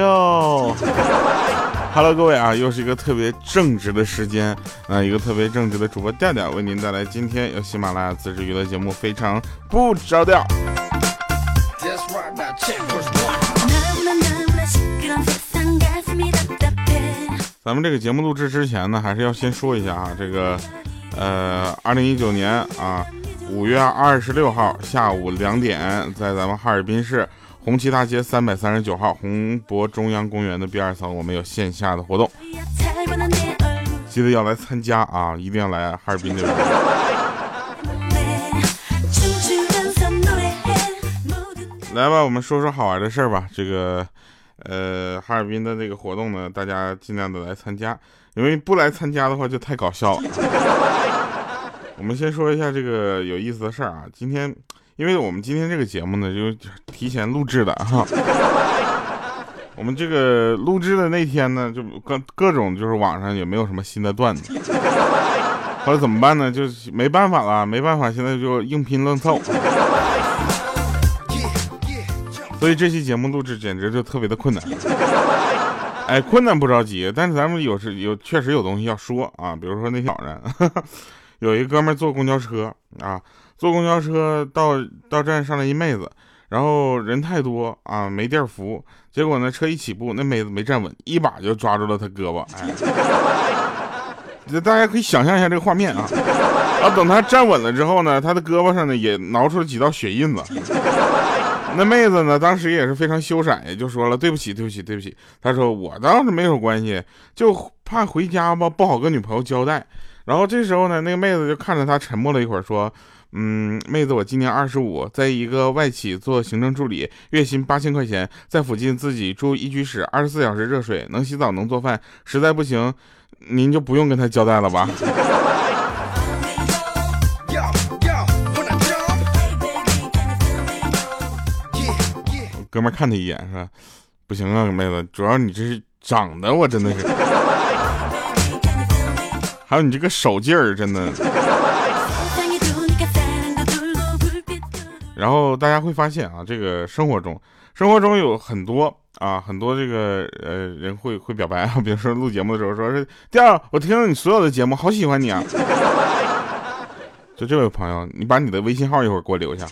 Radio。Hello，各位啊，又是一个特别正直的时间啊，一个特别正直的主播调调为您带来今天由喜马拉雅自制娱乐节目《非常不着调》。咱们这个节目录制之前呢，还是要先说一下啊，这个呃，二零一九年啊，五月二十六号下午两点，在咱们哈尔滨市。红旗大街三百三十九号红博中央公园的 B 二层，我们有线下的活动，记得要来参加啊！一定要来哈尔滨这边。来吧，我们说说好玩的事儿吧。这个，呃，哈尔滨的这个活动呢，大家尽量的来参加，因为不来参加的话就太搞笑了。我们先说一下这个有意思的事儿啊，今天。因为我们今天这个节目呢，就提前录制的哈。我们这个录制的那天呢，就各各种就是网上也没有什么新的段子。后来怎么办呢？就是没办法了，没办法，现在就硬拼愣凑。所以这期节目录制简直就特别的困难。哎，困难不着急，但是咱们有时有确实有东西要说啊，比如说那天早上，有一哥们坐公交车啊。坐公交车到到站上来一妹子，然后人太多啊，没地儿扶。结果呢，车一起步，那妹子没站稳，一把就抓住了他胳膊。哎，大家可以想象一下这个画面啊。然后等他站稳了之后呢，他的胳膊上呢也挠出了几道血印子。那妹子呢，当时也是非常羞涩，也就说了对不起，对不起，对不起。他说我倒是没有关系，就怕回家吧不好跟女朋友交代。然后这时候呢，那个妹子就看着他沉默了一会儿，说。嗯，妹子，我今年二十五，在一个外企做行政助理，月薪八千块钱，在附近自己住一居室，二十四小时热水，能洗澡，能做饭，实在不行，您就不用跟他交代了吧。哥们看他一眼，说：“不行啊，妹子，主要你这是长得，我真的是，还有你这个手劲儿，真的。”然后大家会发现啊，这个生活中，生活中有很多啊，很多这个呃人会会表白啊，比如说录节目的时候，说是第二，我听了你所有的节目，好喜欢你啊。就这位朋友，你把你的微信号一会儿给我留下，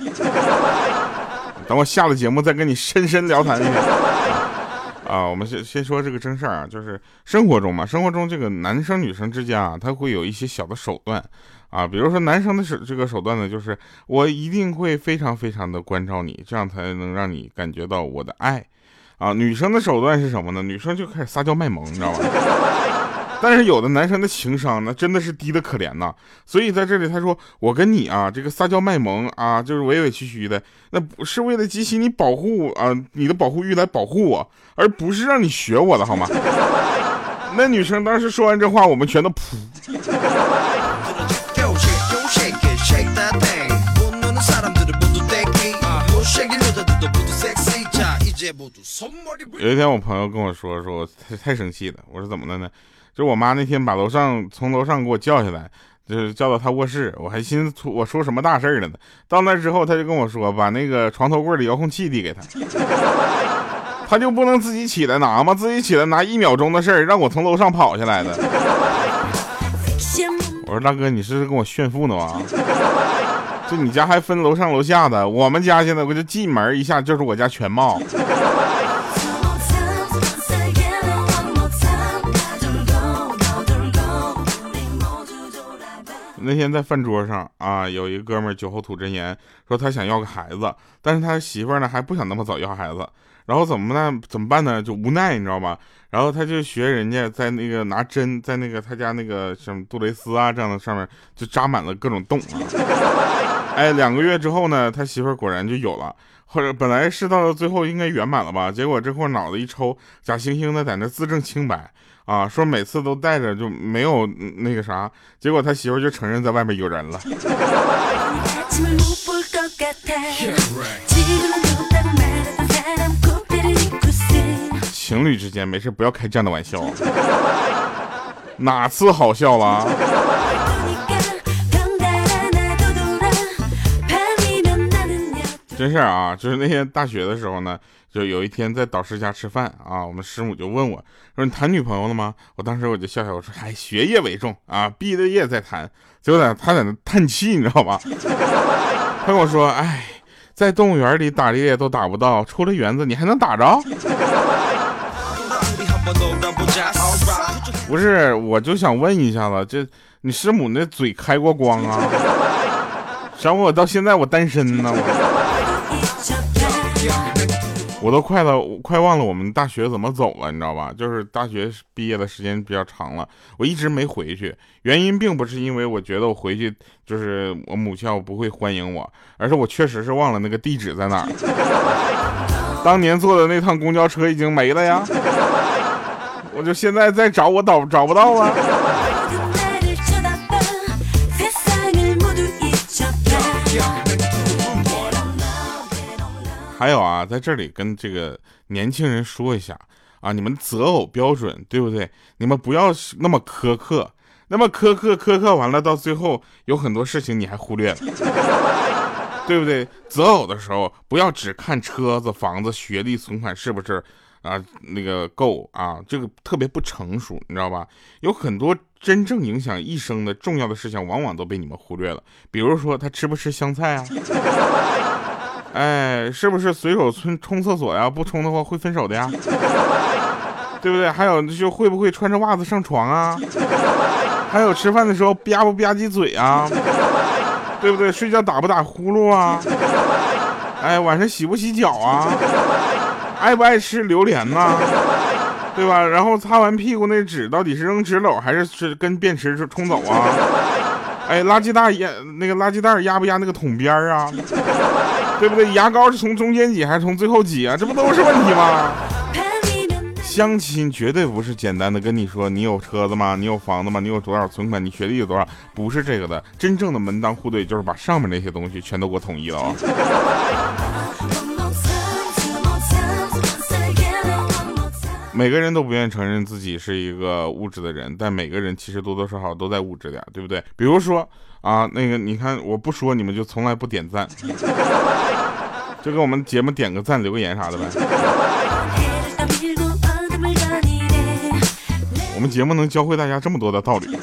等我下了节目再跟你深深聊谈一下。啊，我们先先说这个真事儿啊，就是生活中嘛，生活中这个男生女生之间啊，他会有一些小的手段。啊，比如说男生的手这个手段呢，就是我一定会非常非常的关照你，这样才能让你感觉到我的爱。啊，女生的手段是什么呢？女生就开始撒娇卖萌，你知道吧？但是有的男生的情商呢，真的是低的可怜呐。所以在这里他说，我跟你啊，这个撒娇卖萌啊，就是委委屈屈的，那不是为了激起你保护啊你的保护欲来保护我，而不是让你学我的好吗？那女生当时说完这话，我们全都噗。有一天，我朋友跟我说：“说我太太生气了。”我说：“怎么了呢？”就我妈那天把楼上从楼上给我叫下来，就是叫到她卧室。我还寻思出我出什么大事了呢。到那之后，她就跟我说：“把那个床头柜的遥控器递给他，他就不能自己起来拿吗？自己起来拿一秒钟的事儿，让我从楼上跑下来的。”我说：“大哥，你是跟我炫富呢吗？” 就你家还分楼上楼下的，我们家现在我就进门一下就是我家全貌。那天在饭桌上啊，有一个哥们酒后吐真言，说他想要个孩子，但是他媳妇呢还不想那么早要孩子，然后怎么呢？怎么办呢？就无奈，你知道吧？然后他就学人家在那个拿针在那个他家那个什么杜蕾斯啊这样的上面就扎满了各种洞。哎，两个月之后呢，他媳妇儿果然就有了。或者本来是到最后应该圆满了吧，结果这货脑子一抽，假惺惺的在那自证清白啊，说每次都带着就没有那个啥，结果他媳妇就承认在外面有人了。情侣之间没事不要开这样的玩笑，哪次好笑了？真事儿啊，就是那天大学的时候呢，就有一天在导师家吃饭啊，我们师母就问我说：“你谈女朋友了吗？”我当时我就笑笑我说：“哎，学业为重啊，毕了业再谈。”结果在他在那叹气，你知道吧？他跟我说：“哎，在动物园里打猎都打不到，出了园子你还能打着？” 不是，我就想问一下子，这你师母那嘴开过光啊？想我到现在我单身呢，我我都快了，快忘了我们大学怎么走了，你知道吧？就是大学毕业的时间比较长了，我一直没回去。原因并不是因为我觉得我回去就是我母校不会欢迎我，而是我确实是忘了那个地址在哪儿。当年坐的那趟公交车已经没了呀，我就现在再找我找找不到啊。还有啊，在这里跟这个年轻人说一下啊，你们择偶标准对不对？你们不要那么苛刻，那么苛刻苛刻完了，到最后有很多事情你还忽略了，对不对？择偶的时候不要只看车子、房子、学历、存款是不是啊那个够啊，这个特别不成熟，你知道吧？有很多真正影响一生的重要的事情，往往都被你们忽略了，比如说他吃不吃香菜啊？哎，是不是随手冲冲厕所呀？不冲的话会分手的呀，对不对？还有就会不会穿着袜子上床啊？还有吃饭的时候吧不吧唧嘴啊？对不对？睡觉打不打呼噜啊？哎，晚上洗不洗脚啊？爱不爱吃榴莲呐？对吧？然后擦完屁股那纸到底是扔纸篓还是是跟便池冲走啊？哎，垃圾袋压那个垃圾袋压不压那个桶边啊？对不对？牙膏是从中间挤还是从最后挤啊？这不都是问题吗？相亲绝对不是简单的跟你说你有车子吗？你有房子吗？你有多少存款？你学历有多少？不是这个的，真正的门当户对就是把上面那些东西全都给我统一了啊！每个人都不愿意承认自己是一个物质的人，但每个人其实多多少少都在物质点，对不对？比如说啊，那个你看，我不说你们就从来不点赞，就给我们节目点个赞，留个言啥的呗。我们节目能教会大家这么多的道理，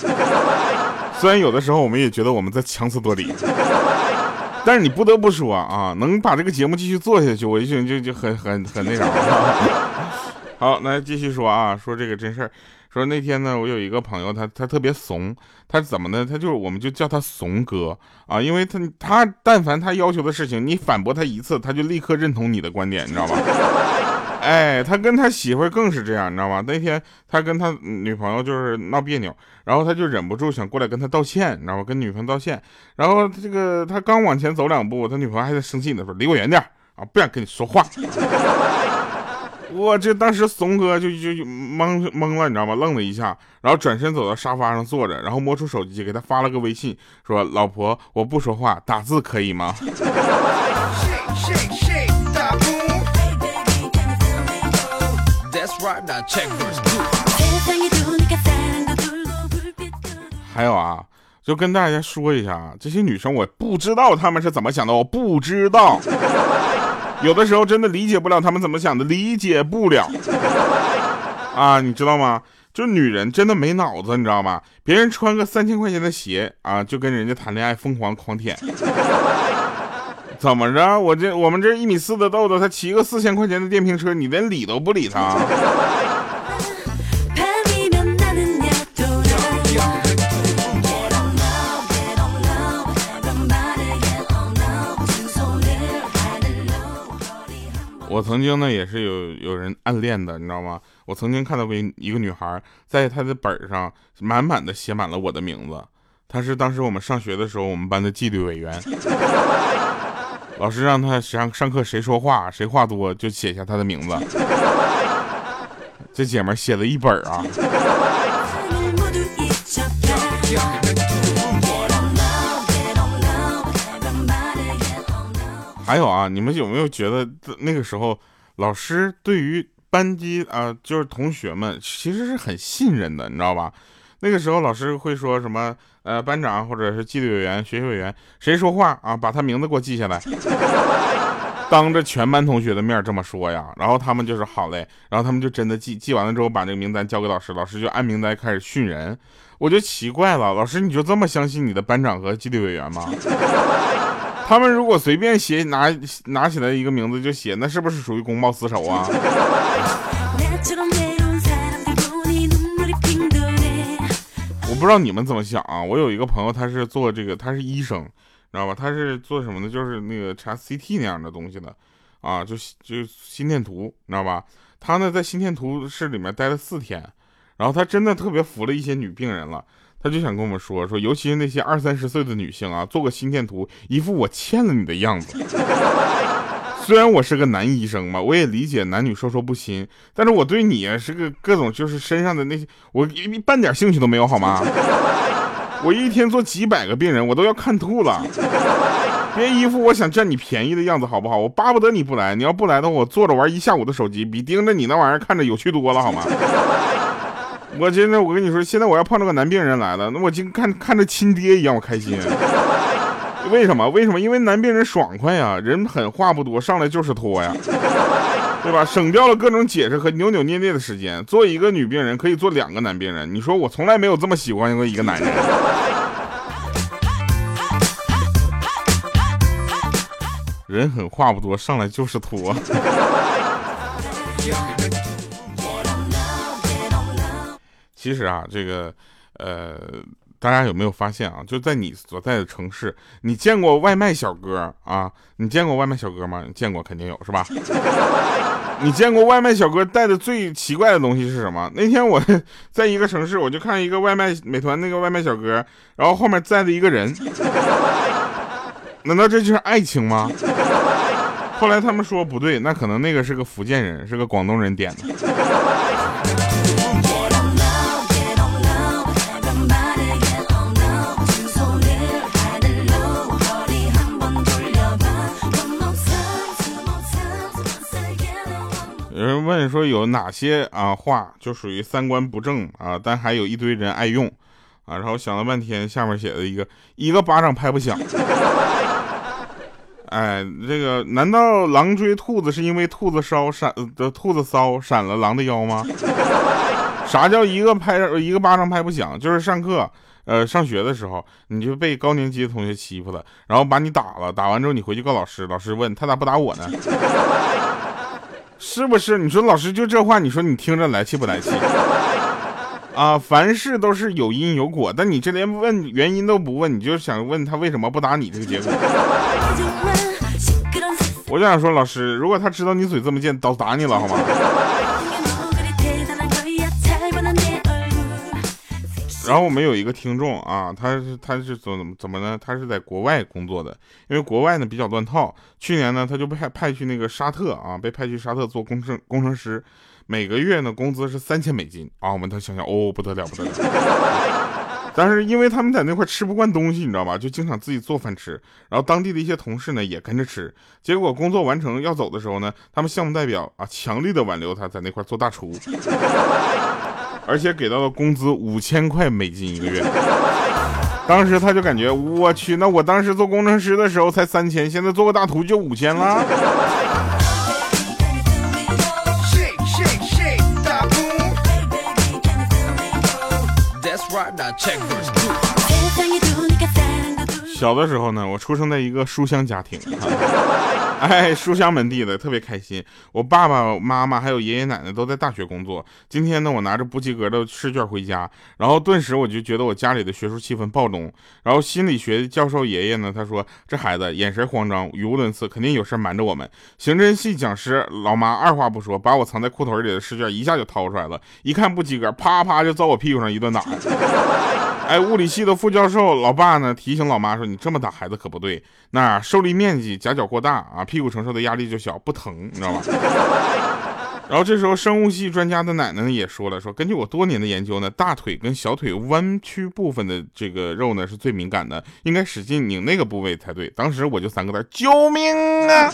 虽然有的时候我们也觉得我们在强词夺理，但是你不得不说啊，能把这个节目继续做下去，我就就就很很很那啥。好，来继续说啊，说这个真事儿。说那天呢，我有一个朋友，他他特别怂，他怎么呢？他就是我们就叫他怂哥啊，因为他他但凡他要求的事情，你反驳他一次，他就立刻认同你的观点，你知道吧？哎，他跟他媳妇更是这样，你知道吗？那天他跟他女朋友就是闹别扭，然后他就忍不住想过来跟他道歉，你知道吗？跟女朋友道歉，然后这个他刚往前走两步，他女朋友还在生气呢，说离我远点啊，不想跟你说话。我这当时怂哥就就懵懵了，你知道吗？愣了一下，然后转身走到沙发上坐着，然后摸出手机给他发了个微信，说：“老婆，我不说话，打字可以吗？” 还有啊，就跟大家说一下，这些女生我不知道她们是怎么想的，我不知道。有的时候真的理解不了他们怎么想的，理解不了啊，你知道吗？就女人真的没脑子，你知道吗？别人穿个三千块钱的鞋啊，就跟人家谈恋爱疯狂狂舔，怎么着？我这我们这一米四的豆豆，他骑个四千块钱的电瓶车，你连理都不理他。我曾经呢也是有有人暗恋的，你知道吗？我曾经看到过一个女孩，在她的本上满满的写满了我的名字。她是当时我们上学的时候，我们班的纪律委员。老师让她上上课，谁说话谁话多就写下她的名字。这姐们写了一本啊。还有啊，你们有没有觉得那个时候老师对于班级啊，就是同学们其实是很信任的，你知道吧？那个时候老师会说什么？呃，班长或者是纪律委员、学习委员，谁说话啊？把他名字给我记下来。当着全班同学的面这么说呀，然后他们就是好嘞，然后他们就真的记记完了之后，把这个名单交给老师，老师就按名单开始训人。我就奇怪了，老师你就这么相信你的班长和纪律委员吗？他们如果随便写拿拿起来一个名字就写，那是不是属于公报私仇啊？我不知道你们怎么想啊。我有一个朋友，他是做这个，他是医生，知道吧？他是做什么的？就是那个查 CT 那样的东西的，啊，就就心电图，你知道吧？他呢在心电图室里面待了四天，然后他真的特别服了一些女病人了。他就想跟我们说说，尤其是那些二三十岁的女性啊，做个心电图，一副我欠了你的样子。虽然我是个男医生嘛，我也理解男女授受不亲，但是我对你啊是个各种就是身上的那些，我一半点兴趣都没有，好吗？我一天做几百个病人，我都要看吐了。别一副我想占你便宜的样子，好不好？我巴不得你不来，你要不来的话，我坐着玩一下午的手机，比盯着你那玩意儿看着有趣多了，好吗？我真的，我跟你说，现在我要碰到个男病人来了，那我就看看着亲爹一样，我开心。为什么？为什么？因为男病人爽快呀，人狠话不多，上来就是拖呀，对吧？省掉了各种解释和扭扭捏捏的时间。做一个女病人可以做两个男病人，你说我从来没有这么喜欢过一个男人。人狠话不多，上来就是脱。其实啊，这个，呃，大家有没有发现啊？就在你所在的城市，你见过外卖小哥啊？你见过外卖小哥吗？见过，肯定有，是吧？你见过外卖小哥带的最奇怪的东西是什么？那天我 在一个城市，我就看一个外卖美团那个外卖小哥，然后后面载着一个人，难道这就是爱情吗？后来他们说不对，那可能那个是个福建人，是个广东人点的。有人问说有哪些啊话就属于三观不正啊，但还有一堆人爱用啊，然后想了半天，下面写了一个一个巴掌拍不响。哎，这个难道狼追兔子是因为兔子烧闪的兔子骚闪了狼的腰吗？啥叫一个拍一个巴掌拍不响？就是上课呃上学的时候，你就被高年级的同学欺负了，然后把你打了，打完之后你回去告老师，老师问他咋不打我呢？是不是？你说老师就这话，你说你听着来气不来气？啊，凡事都是有因有果，但你这连问原因都不问，你就想问他为什么不打你这个结果？我就想说，老师，如果他知道你嘴这么贱，早打你了，好吗？然后我们有一个听众啊，他是他是怎么怎么呢？他是在国外工作的，因为国外呢比较乱套。去年呢，他就被派派去那个沙特啊，被派去沙特做工程工程师，每个月呢工资是三千美金啊。我们他想想，哦，不得了不得了。但是因为他们在那块吃不惯东西，你知道吧？就经常自己做饭吃。然后当地的一些同事呢也跟着吃。结果工作完成要走的时候呢，他们项目代表啊强力的挽留他在那块做大厨。而且给到的工资五千块美金一个月，当时他就感觉我去，那我当时做工程师的时候才三千，现在做个大图就五千了。小的时候呢，我出生在一个书香家庭。哎，书香门第的特别开心。我爸爸妈妈还有爷爷奶奶都在大学工作。今天呢，我拿着不及格的试卷回家，然后顿时我就觉得我家里的学术气氛暴动。然后心理学教授爷爷呢，他说这孩子眼神慌张，语无伦次，肯定有事瞒着我们。刑侦系讲师老妈二话不说，把我藏在裤腿里的试卷一下就掏出来了，一看不及格，啪啪就遭我屁股上一顿打。哎，物理系的副教授老爸呢提醒老妈说：“你这么打孩子可不对，那受力面积夹角过大啊，屁股承受的压力就小，不疼，你知道吧？” 然后这时候生物系专家的奶奶呢也说了：“说根据我多年的研究呢，大腿跟小腿弯曲部分的这个肉呢是最敏感的，应该使劲拧那个部位才对。”当时我就三个字：救命啊！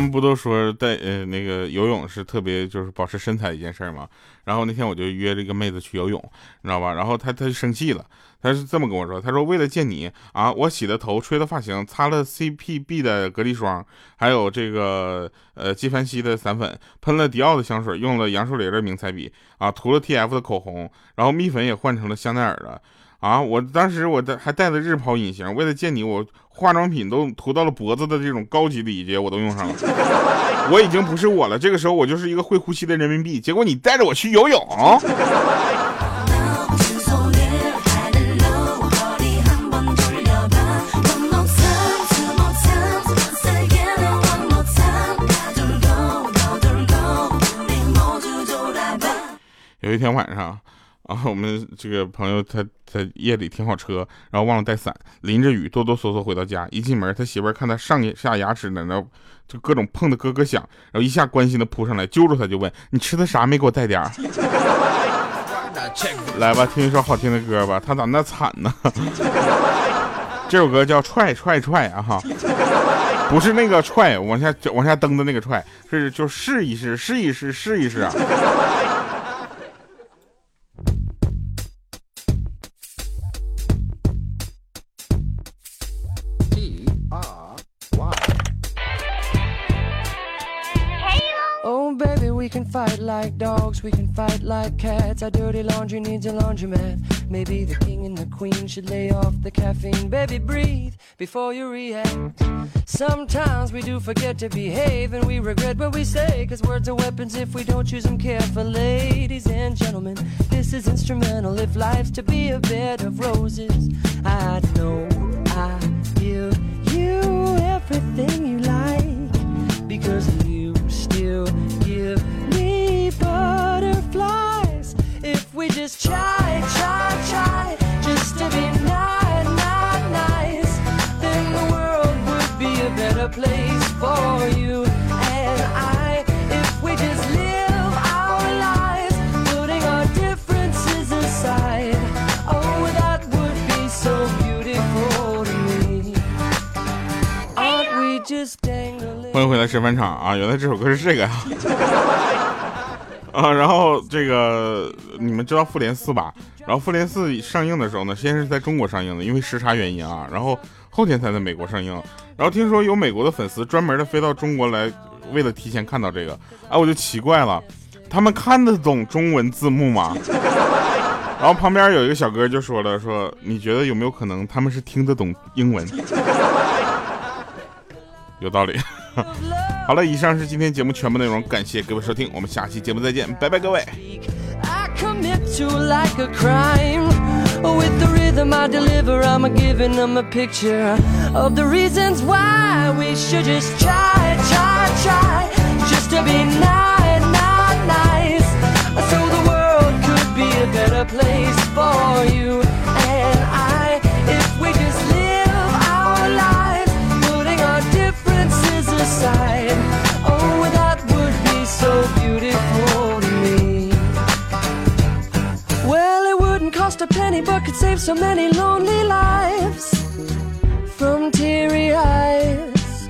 他们不都说带呃那个游泳是特别就是保持身材一件事儿吗？然后那天我就约这个妹子去游泳，你知道吧？然后她她就生气了，她是这么跟我说，她说为了见你啊，我洗了头，吹了发型，擦了 CPB 的隔离霜，还有这个呃纪梵希的散粉，喷了迪奥的香水，用了杨树林的明彩笔啊，涂了 TF 的口红，然后蜜粉也换成了香奈儿的。啊！我当时我的还带了日抛隐形，为了见你，我化妆品都涂到了脖子的这种高级礼节我都用上了。我已经不是我了，这个时候我就是一个会呼吸的人民币。结果你带着我去游泳。有一天晚上。然后我们这个朋友他在夜里停好车，然后忘了带伞，淋着雨哆哆嗦嗦回到家。一进门，他媳妇儿看他上下牙齿在那就各种碰的咯咯响，然后一下关心的扑上来揪住他就问：“你吃的啥？没给我带点儿？” 来吧，听一首好听的歌吧。他咋那惨呢？这首歌叫踹踹踹啊哈，不是那个踹往下往下蹬的那个踹，是就试一试试一试试一试啊。We can fight like cats. Our dirty laundry needs a laundromat. Maybe the king and the queen should lay off the caffeine. Baby, breathe before you react. Sometimes we do forget to behave and we regret what we say. Cause words are weapons if we don't use them carefully. Ladies and gentlemen, this is instrumental. If life's to be a bed of roses, I know I give you everything you 欢迎回来吃饭场啊！原来这首歌是这个呀。啊，然后这个你们知道《复联四》吧？然后《复联四》上映的时候呢，先是在中国上映的，因为时差原因啊，然后后天才在美国上映。然后听说有美国的粉丝专门的飞到中国来，为了提前看到这个，哎，我就奇怪了，他们看得懂中文字幕吗？然后旁边有一个小哥就说了，说你觉得有没有可能他们是听得懂英文？有道理。好了，以上是今天节目全部内容，感谢各位收听，我们下期节目再见，拜拜，各位。With the rhythm but could save so many lonely lives from teary eyes.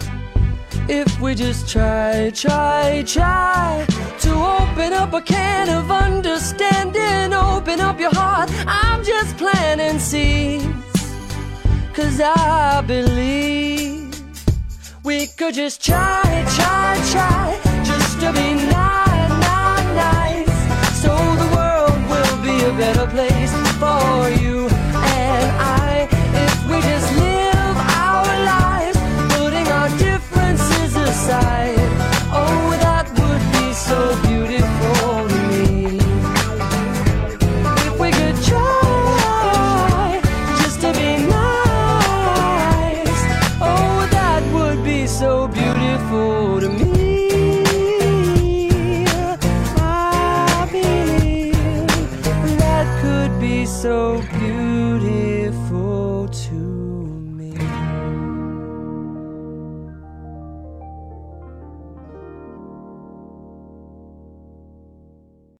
If we just try, try, try to open up a can of understanding, open up your heart. I'm just planting seeds, cause I believe. We could just try, try, try, just to be nice, nice, nice. So the world will be a better place for you